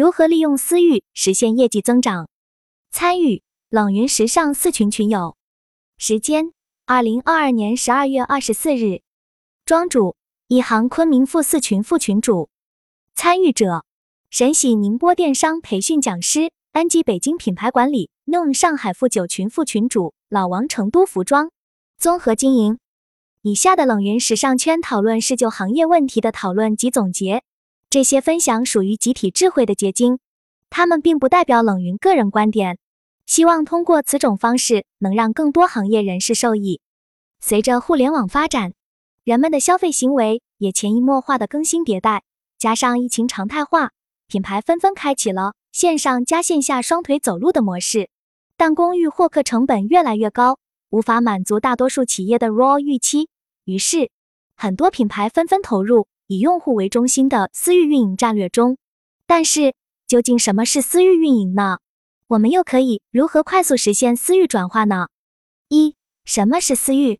如何利用私域实现业绩增长？参与冷云时尚四群群友，时间：二零二二年十二月二十四日。庄主：一行昆明富四群副群主。参与者：神喜宁波电商培训讲师，安吉北京品牌管理，NON 上海富九群副群主，老王成都服装综合经营。以下的冷云时尚圈讨论是就行业问题的讨论及总结。这些分享属于集体智慧的结晶，他们并不代表冷云个人观点。希望通过此种方式，能让更多行业人士受益。随着互联网发展，人们的消费行为也潜移默化的更新迭代，加上疫情常态化，品牌纷纷开启了线上加线下双腿走路的模式。但公寓获客成本越来越高，无法满足大多数企业的 ROI 预期，于是很多品牌纷纷投入。以用户为中心的私域运营战略中，但是究竟什么是私域运营呢？我们又可以如何快速实现私域转化呢？一、什么是私域？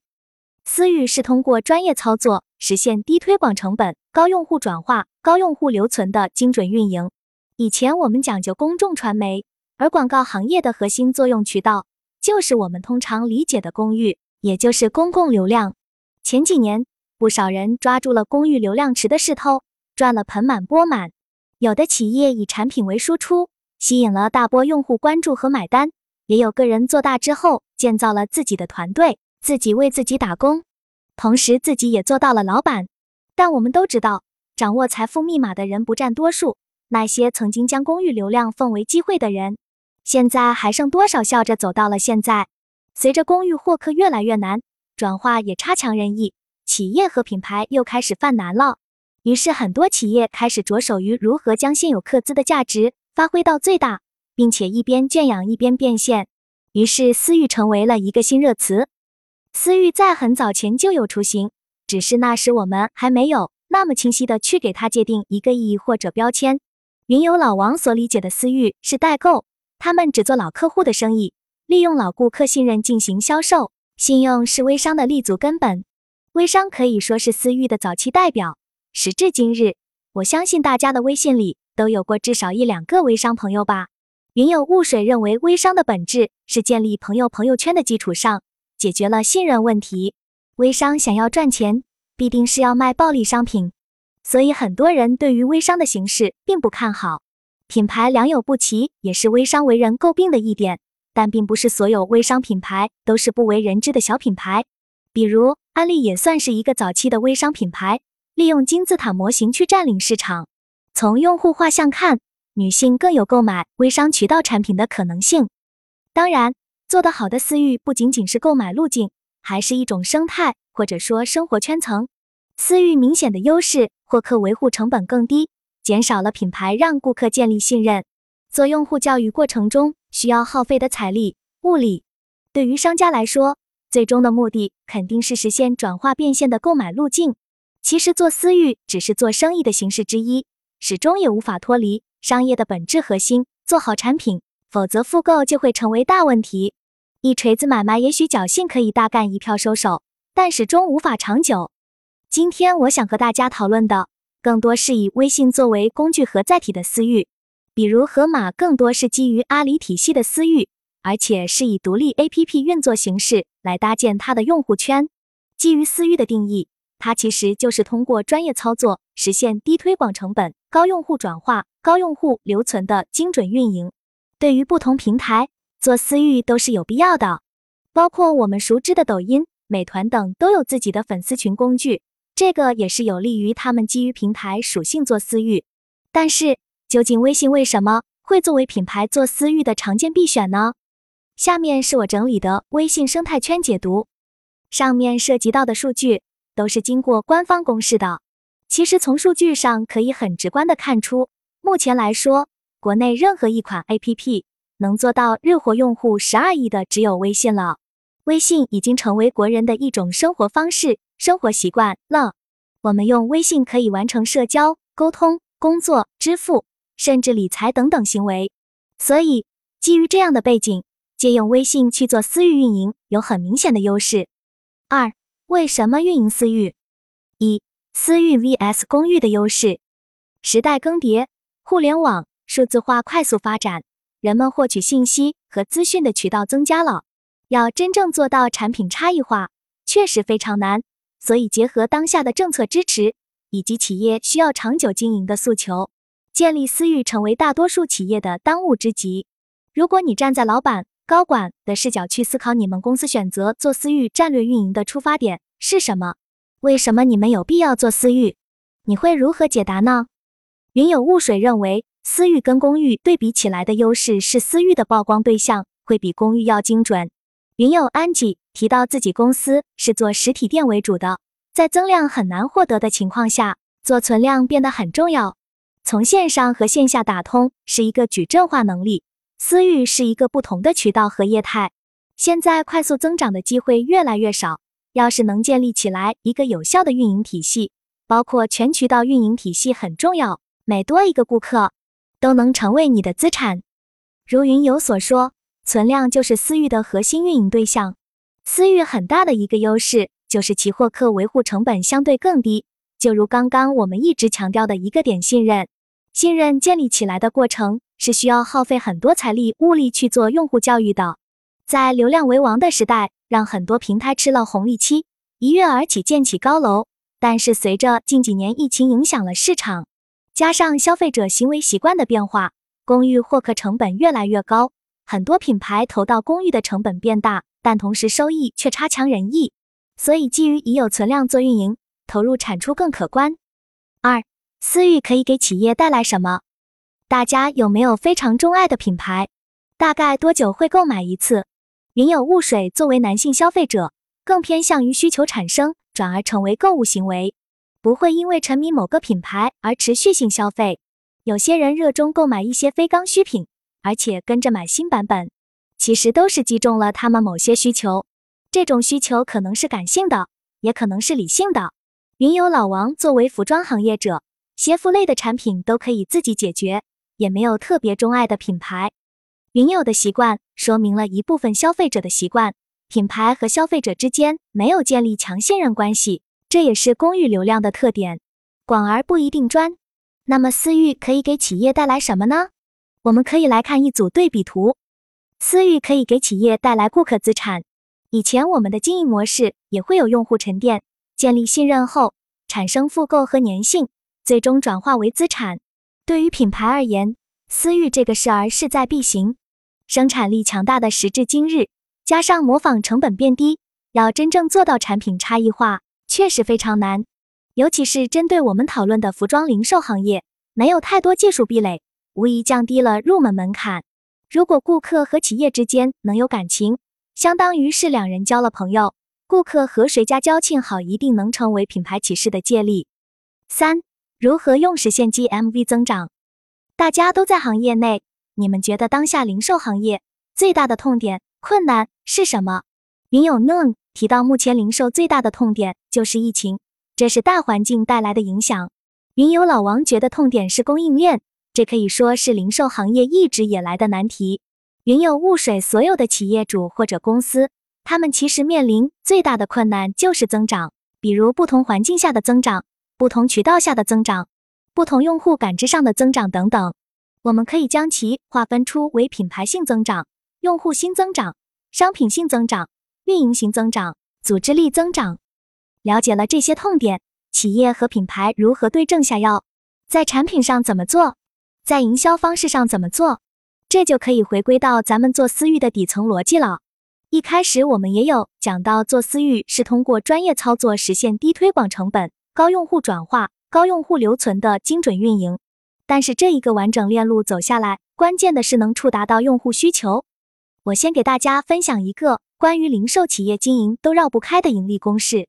私域是通过专业操作实现低推广成本、高用户转化、高用户留存的精准运营。以前我们讲究公众传媒，而广告行业的核心作用渠道就是我们通常理解的公域，也就是公共流量。前几年。不少人抓住了公寓流量池的势头，赚了盆满钵满。有的企业以产品为输出，吸引了大波用户关注和买单；也有个人做大之后，建造了自己的团队，自己为自己打工，同时自己也做到了老板。但我们都知道，掌握财富密码的人不占多数。那些曾经将公寓流量奉为机会的人，现在还剩多少笑着走到了现在？随着公寓获客越来越难，转化也差强人意。企业和品牌又开始犯难了，于是很多企业开始着手于如何将现有客资的价值发挥到最大，并且一边圈养一边变现。于是私域成为了一个新热词。私域在很早前就有雏形，只是那时我们还没有那么清晰的去给它界定一个意义或者标签。云游老王所理解的私域是代购，他们只做老客户的生意，利用老顾客信任进行销售，信用是微商的立足根本。微商可以说是私域的早期代表。时至今日，我相信大家的微信里都有过至少一两个微商朋友吧。云有雾水认为，微商的本质是建立朋友朋友圈的基础上，解决了信任问题。微商想要赚钱，必定是要卖暴利商品，所以很多人对于微商的形式并不看好。品牌良莠不齐也是微商为人诟病的一点，但并不是所有微商品牌都是不为人知的小品牌。比如安利也算是一个早期的微商品牌，利用金字塔模型去占领市场。从用户画像看，女性更有购买微商渠道产品的可能性。当然，做得好的私域不仅仅是购买路径，还是一种生态或者说生活圈层。私域明显的优势，获客维护成本更低，减少了品牌让顾客建立信任、做用户教育过程中需要耗费的财力物力。对于商家来说，最终的目的肯定是实现转化变现的购买路径。其实做私域只是做生意的形式之一，始终也无法脱离商业的本质核心，做好产品，否则复购就会成为大问题。一锤子买卖也许侥幸可以大干一票收手，但始终无法长久。今天我想和大家讨论的，更多是以微信作为工具和载体的私域，比如盒马更多是基于阿里体系的私域。而且是以独立 APP 运作形式来搭建它的用户圈。基于私域的定义，它其实就是通过专业操作实现低推广成本、高用户转化、高用户留存的精准运营。对于不同平台做私域都是有必要的，包括我们熟知的抖音、美团等都有自己的粉丝群工具，这个也是有利于他们基于平台属性做私域。但是，究竟微信为什么会作为品牌做私域的常见必选呢？下面是我整理的微信生态圈解读，上面涉及到的数据都是经过官方公示的。其实从数据上可以很直观的看出，目前来说，国内任何一款 APP 能做到日活用户十二亿的只有微信了。微信已经成为国人的一种生活方式、生活习惯了。我们用微信可以完成社交、沟通、工作、支付，甚至理财等等行为。所以，基于这样的背景。借用微信去做私域运营有很明显的优势。二、为什么运营私域？一、私域 vs 公域的优势。时代更迭，互联网、数字化快速发展，人们获取信息和资讯的渠道增加了，要真正做到产品差异化，确实非常难。所以，结合当下的政策支持以及企业需要长久经营的诉求，建立私域成为大多数企业的当务之急。如果你站在老板、高管的视角去思考，你们公司选择做私域战略运营的出发点是什么？为什么你们有必要做私域？你会如何解答呢？云有雾水认为，私域跟公域对比起来的优势是，私域的曝光对象会比公域要精准。云有安吉提到自己公司是做实体店为主的，在增量很难获得的情况下，做存量变得很重要。从线上和线下打通是一个矩阵化能力，私域是一个不同的渠道和业态。现在快速增长的机会越来越少，要是能建立起来一个有效的运营体系，包括全渠道运营体系很重要。每多一个顾客，都能成为你的资产。如云友所说。存量就是私域的核心运营对象。私域很大的一个优势就是其获客维护成本相对更低。就如刚刚我们一直强调的一个点，信任。信任建立起来的过程是需要耗费很多财力物力去做用户教育的。在流量为王的时代，让很多平台吃了红利期，一跃而起，建起高楼。但是随着近几年疫情影响了市场，加上消费者行为习惯的变化，公寓获客成本越来越高。很多品牌投到公寓的成本变大，但同时收益却差强人意，所以基于已有存量做运营，投入产出更可观。二，私域可以给企业带来什么？大家有没有非常钟爱的品牌？大概多久会购买一次？云有雾水作为男性消费者，更偏向于需求产生转而成为购物行为，不会因为沉迷某个品牌而持续性消费。有些人热衷购买一些非刚需品。而且跟着买新版本，其实都是击中了他们某些需求。这种需求可能是感性的，也可能是理性的。云有老王作为服装行业者，鞋服类的产品都可以自己解决，也没有特别钟爱的品牌。云友的习惯说明了一部分消费者的习惯，品牌和消费者之间没有建立强信任关系，这也是公域流量的特点。广而不一定专。那么私域可以给企业带来什么呢？我们可以来看一组对比图。私域可以给企业带来顾客资产。以前我们的经营模式也会有用户沉淀、建立信任后产生复购和粘性，最终转化为资产。对于品牌而言，私域这个事儿势在必行。生产力强大的时至今日，加上模仿成本变低，要真正做到产品差异化，确实非常难。尤其是针对我们讨论的服装零售行业，没有太多技术壁垒。无疑降低了入门门槛。如果顾客和企业之间能有感情，相当于是两人交了朋友。顾客和谁家交情好，一定能成为品牌启示的借力。三、如何用实现 GMV 增长？大家都在行业内，你们觉得当下零售行业最大的痛点、困难是什么？云友 Noon 提到，目前零售最大的痛点就是疫情，这是大环境带来的影响。云友老王觉得痛点是供应链。这可以说是零售行业一直以来的难题。云有雾水，所有的企业主或者公司，他们其实面临最大的困难就是增长，比如不同环境下的增长、不同渠道下的增长、不同用户感知上的增长等等。我们可以将其划分出为品牌性增长、用户新增长、商品性增长、运营型增长、组织力增长。了解了这些痛点，企业和品牌如何对症下药，在产品上怎么做？在营销方式上怎么做？这就可以回归到咱们做私域的底层逻辑了。一开始我们也有讲到，做私域是通过专业操作实现低推广成本、高用户转化、高用户留存的精准运营。但是这一个完整链路走下来，关键的是能触达到用户需求。我先给大家分享一个关于零售企业经营都绕不开的盈利公式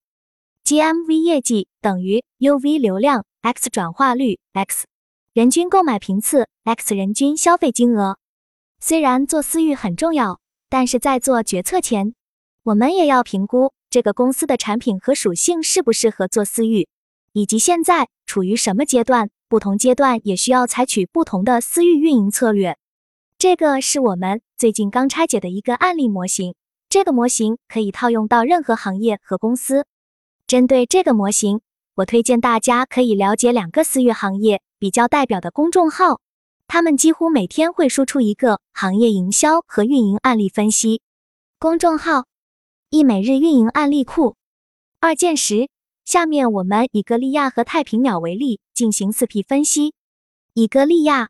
：GMV 业绩等于 UV 流量 x 转化率 x。人均购买频次 x 人均消费金额。虽然做私域很重要，但是在做决策前，我们也要评估这个公司的产品和属性适不适合做私域，以及现在处于什么阶段。不同阶段也需要采取不同的私域运营策略。这个是我们最近刚拆解的一个案例模型，这个模型可以套用到任何行业和公司。针对这个模型，我推荐大家可以了解两个私域行业。比较代表的公众号，他们几乎每天会输出一个行业营销和运营案例分析。公众号一每日运营案例库二见识。下面我们以歌利亚和太平鸟为例进行四 P 分析。以歌利亚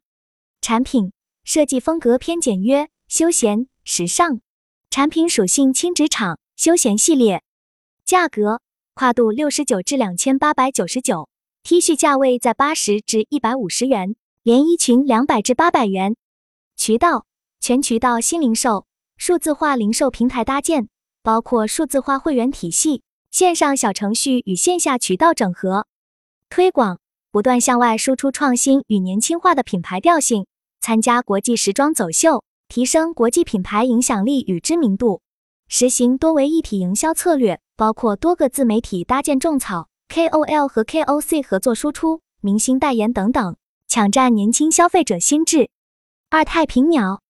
产品设计风格偏简约、休闲、时尚。产品属性轻职场、休闲系列。价格跨度六十九至两千八百九十九，T 恤价位在八十至一百五十元，连衣裙两百至八百元。渠道全渠道新零售，数字化零售平台搭建，包括数字化会员体系。线上小程序与线下渠道整合推广，不断向外输出创新与年轻化的品牌调性，参加国际时装走秀，提升国际品牌影响力与知名度。实行多维一体营销策略，包括多个自媒体搭建种草、KOL 和 KOC 合作输出、明星代言等等，抢占年轻消费者心智。二太平鸟，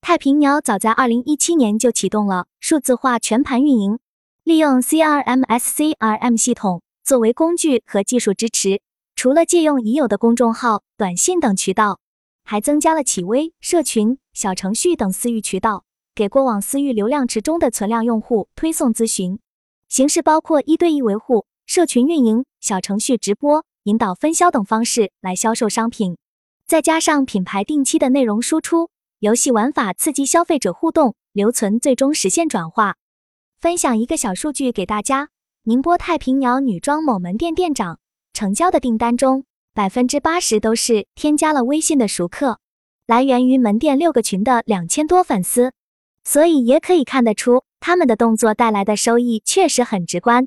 太平鸟早在二零一七年就启动了数字化全盘运营。利用 CRMS CRM 系统作为工具和技术支持，除了借用已有的公众号、短信等渠道，还增加了企微、社群、小程序等私域渠道，给过往私域流量池中的存量用户推送咨询。形式包括一对一维护、社群运营、小程序直播、引导分销等方式来销售商品，再加上品牌定期的内容输出、游戏玩法刺激消费者互动留存，最终实现转化。分享一个小数据给大家：宁波太平鸟女装某门店店长成交的订单中，百分之八十都是添加了微信的熟客，来源于门店六个群的两千多粉丝，所以也可以看得出他们的动作带来的收益确实很直观。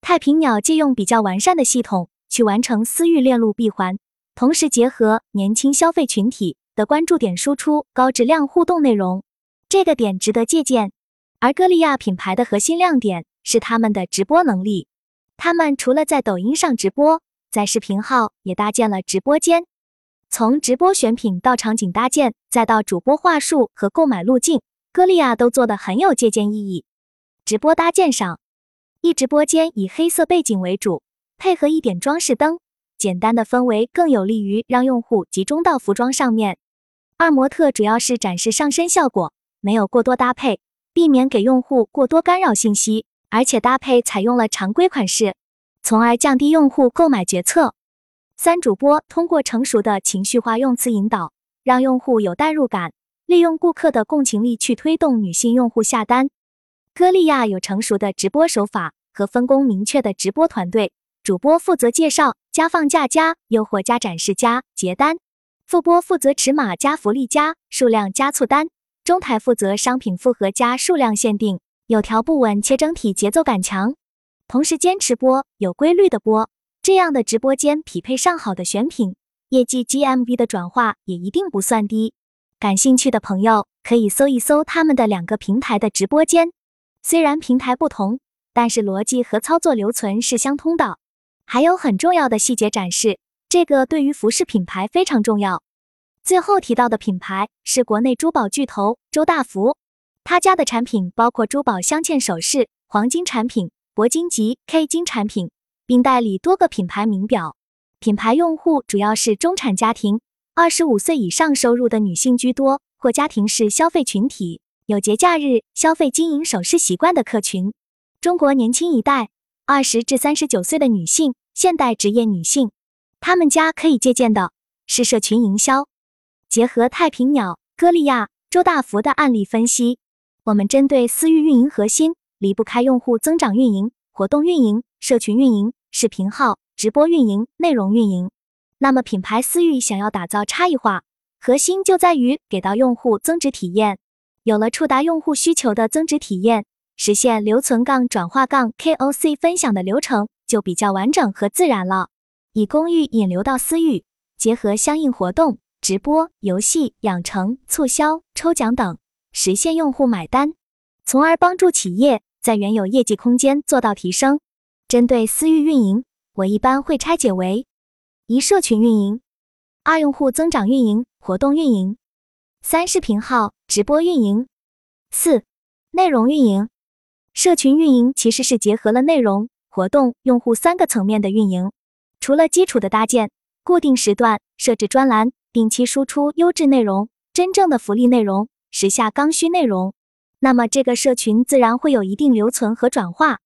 太平鸟借用比较完善的系统去完成私域链路闭环，同时结合年轻消费群体的关注点输出高质量互动内容，这个点值得借鉴。而歌利亚品牌的核心亮点是他们的直播能力。他们除了在抖音上直播，在视频号也搭建了直播间。从直播选品到场景搭建，再到主播话术和购买路径，歌利亚都做得很有借鉴意义。直播搭建上，一直播间以黑色背景为主，配合一点装饰灯，简单的氛围更有利于让用户集中到服装上面。二模特主要是展示上身效果，没有过多搭配。避免给用户过多干扰信息，而且搭配采用了常规款式，从而降低用户购买决策。三主播通过成熟的情绪化用词引导，让用户有代入感，利用顾客的共情力去推动女性用户下单。歌利亚有成熟的直播手法和分工明确的直播团队，主播负责介绍加放价加诱惑加展示加结单，副播负责尺码加福利加数量加促单。中台负责商品复合加数量限定，有条不紊且整体节奏感强，同时坚持播有规律的播，这样的直播间匹配上好的选品，业绩 GMV 的转化也一定不算低。感兴趣的朋友可以搜一搜他们的两个平台的直播间，虽然平台不同，但是逻辑和操作留存是相通的。还有很重要的细节展示，这个对于服饰品牌非常重要。最后提到的品牌是国内珠宝巨头周大福，他家的产品包括珠宝镶嵌首饰、黄金产品、铂金及 K 金产品，并代理多个品牌名表。品牌用户主要是中产家庭，二十五岁以上收入的女性居多，或家庭式消费群体，有节假日消费金银首饰习惯的客群。中国年轻一代，二十至三十九岁的女性，现代职业女性，他们家可以借鉴的是社群营销。结合太平鸟、歌利亚、周大福的案例分析，我们针对私域运营核心离不开用户增长运营、活动运营、社群运营、视频号、直播运营、内容运营。那么品牌私域想要打造差异化，核心就在于给到用户增值体验。有了触达用户需求的增值体验，实现留存杠转化杠 KOC 分享的流程就比较完整和自然了。以公域引流到私域，结合相应活动。直播、游戏、养成、促销、抽奖等，实现用户买单，从而帮助企业在原有业绩空间做到提升。针对私域运营，我一般会拆解为：一、社群运营；二、用户增长运营、活动运营；三、视频号、直播运营；四、内容运营。社群运营其实是结合了内容、活动、用户三个层面的运营，除了基础的搭建、固定时段设置专栏。定期输出优质内容，真正的福利内容，时下刚需内容，那么这个社群自然会有一定留存和转化。